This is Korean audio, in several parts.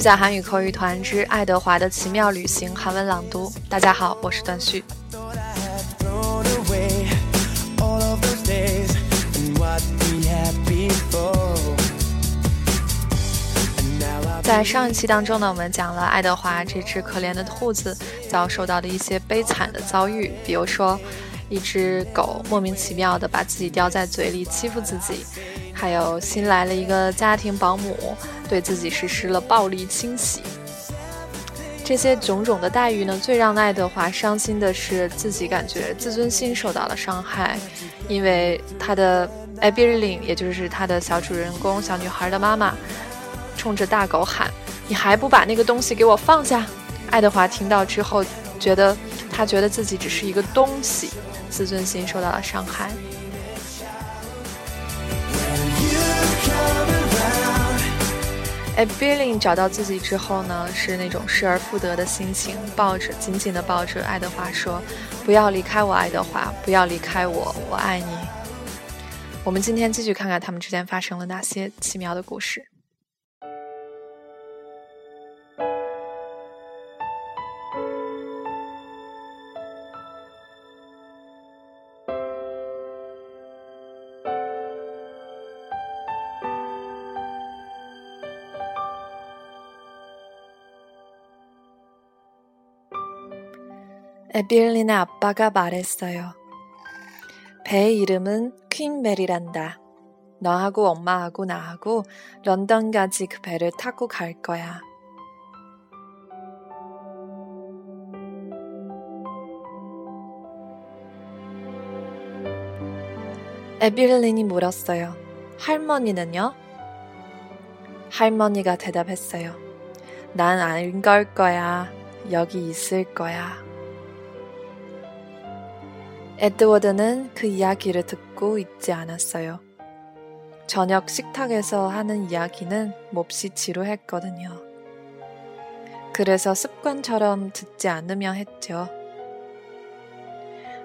续载韩语口语团之爱德华的奇妙旅行韩文朗读。大家好，我是段旭。在上一期当中呢，我们讲了爱德华这只可怜的兔子遭受到的一些悲惨的遭遇，比如说，一只狗莫名其妙的把自己叼在嘴里欺负自己，还有新来了一个家庭保姆对自己实施了暴力清洗。这些种种的待遇呢，最让爱德华伤心的是自己感觉自尊心受到了伤害，因为他的艾比琳，也就是他的小主人公小女孩的妈妈。冲着大狗喊：“你还不把那个东西给我放下！”爱德华听到之后，觉得他觉得自己只是一个东西，自尊心受到了伤害。哎，Billy 找到自己之后呢，是那种失而复得的心情，抱着紧紧的抱着爱德华说：“不要离开我，爱德华，不要离开我，我爱你。”我们今天继续看看他们之间发生了哪些奇妙的故事。 에빌린의 아빠가 말했어요. 배의 이름은 퀸메리란다. 너하고 엄마하고 나하고 런던까지 그 배를 타고 갈 거야. 에빌린이 물었어요. 할머니는요? 할머니가 대답했어요. 난 안 걸 거야. 여기 있을 거야. 에드워드는 그 이야기를 듣고 있지 않았어요. 저녁 식탁에서 하는 이야기는 몹시 지루했거든요. 그래서 습관처럼 듣지 않으려 했죠.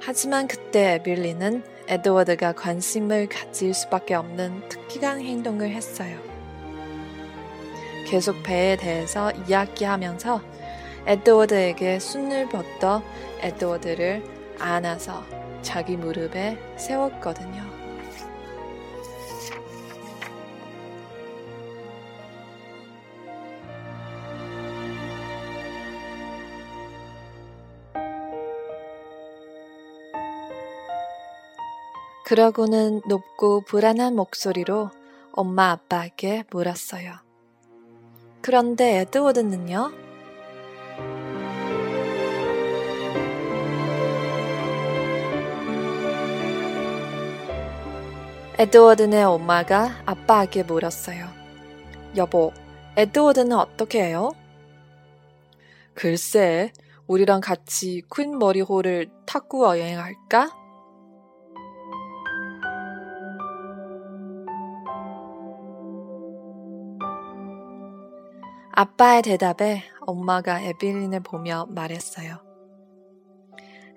하지만 그때 에빌리는 에드워드가 관심을 가질 수밖에 없는 특이한 행동을 했어요. 계속 배에 대해서 이야기하면서 에드워드에게 숨을 뻗어 에드워드를 안아서 자기 무릎에 세웠거든요. 그러고는 높고 불안한 목소리로 엄마 아빠에게 물었어요. 그런데 에드워드는요? 에드워드네 엄마가 아빠에게 물었어요. 여보, 에드워드는 어떻게 해요? 글쎄, 우리랑 같이 퀸 머리호를 타고 여행할까? 아빠의 대답에 엄마가 에빌린을 보며 말했어요.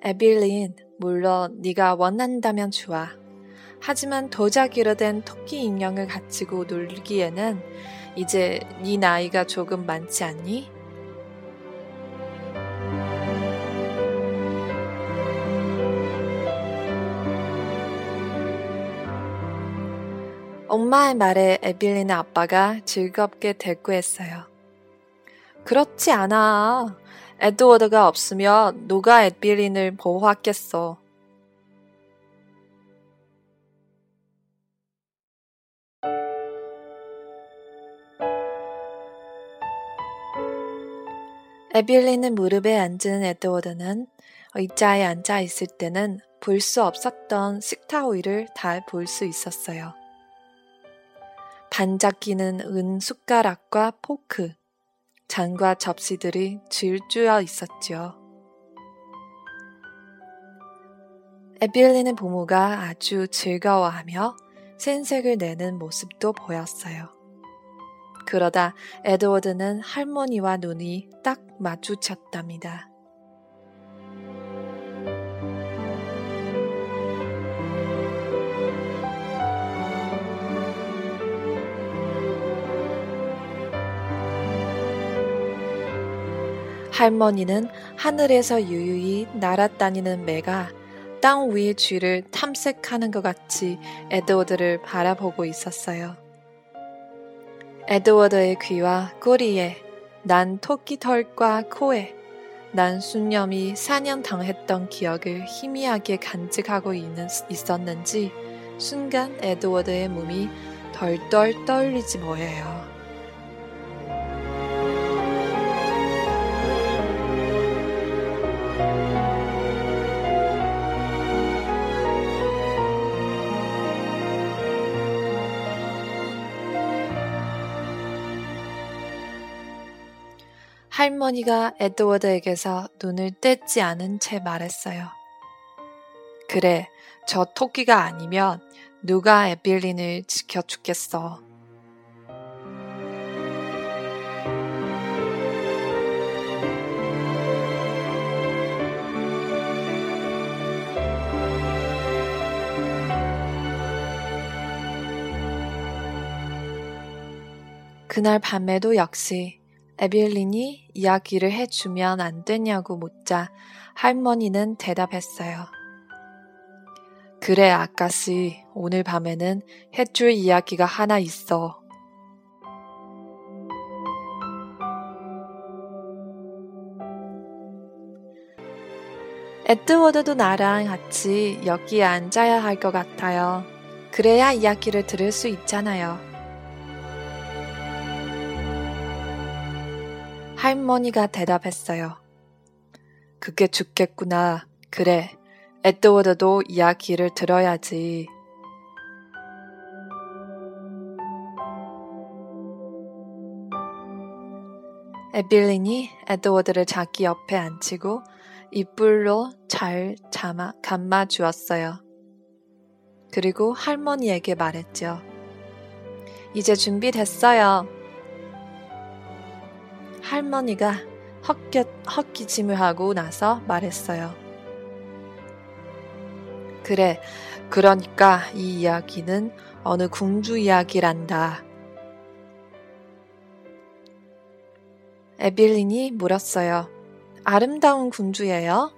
에빌린, 물론 네가 원한다면 좋아. 하지만 도자기로 된 토끼 인형을 가지고 놀기에는 이제 네 나이가 조금 많지 않니? 엄마의 말에 에빌린의 아빠가 즐겁게 대꾸했어요. 그렇지 않아. 에드워드가 없으면 누가 에빌린을 보호하겠어. 에빌린의 무릎에 앉은 에드워드는 의자에 앉아 있을 때는 볼 수 없었던 식탁 위를 다 볼 수 있었어요. 반짝이는 은 숟가락과 포크, 잔과 접시들이 줄줄어 있었지요. 에빌린의 부모가 아주 즐거워하며 생색을 내는 모습도 보였어요. 그러다 에드워드는 할머니와 눈이 딱 마주쳤답니다. 할머니는 하늘에서 유유히 날아다니는 매가 땅 위의 쥐를 탐색하는 것 같이 에드워드를 바라보고 있었어요. 에드워드의 귀와 꼬리에 난 토끼 털과 코에 난 순념이 사냥 당했던 기억을 희미하게 간직하고 있는, 있었는지 순간 에드워드의 몸이 덜덜 떨리지 뭐예요. 할머니가 에드워드에게서 눈을 떼지 않은 채 말했어요. 그래, 저 토끼가 아니면 누가 에빌린을 지켜주겠어. 그날 밤에도 역시 에빌린이 이야기를 해주면 안 되냐고 묻자 할머니는 대답했어요. 그래, 아까시. 오늘 밤에는 해줄 이야기가 하나 있어. 에드워드도 나랑 같이 여기에 앉아야 할 것 같아요. 그래야 이야기를 들을 수 있잖아요. 할머니가 대답했어요. 그게 죽겠구나. 그래. 에드워드도 이야기를 들어야지. 에빌린이 에드워드를 자기 옆에 앉히고 이불로 잘 잠아, 감아 주었어요. 그리고 할머니에게 말했죠. 이제 준비됐어요. 할머니가 헛겨, 헛기침을 하고 나서 말했어요. 그래, 그러니까 이 이야기는 어느 궁주 이야기란다. 에빌린이 물었어요. 아름다운 궁주예요?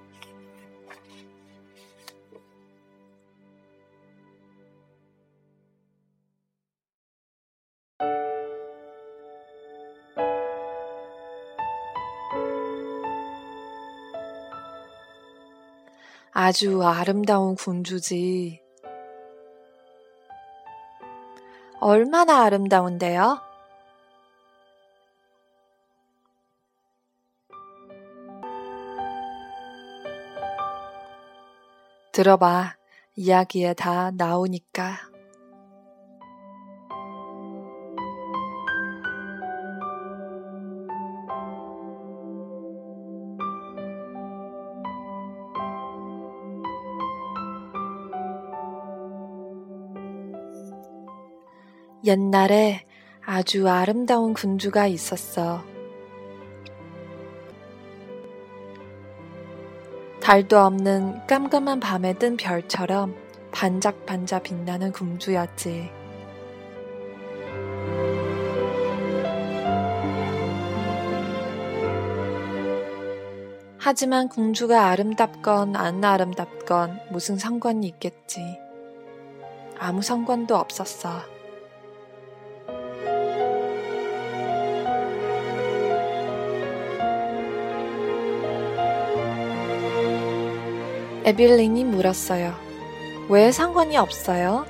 아주 아름다운 군주지. 얼마나 아름다운데요? 들어봐. 이야기에 다 나오니까. 옛날에 아주 아름다운 군주가 있었어. 달도 없는 깜깜한 밤에 뜬 별처럼 반짝반짝 빛나는 군주였지. 하지만 공주가 아름답건 안 아름답건 무슨 상관이 있겠지. 아무 상관도 없었어. 에빌린이 물었어요. 왜 상관이 없어요?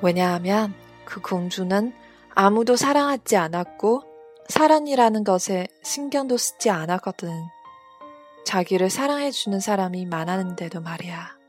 왜냐하면 그 공주는 아무도 사랑하지 않았고 사랑이라는 것에 신경도 쓰지 않았거든. 자기를 사랑해주는 사람이 많았는데도 말이야.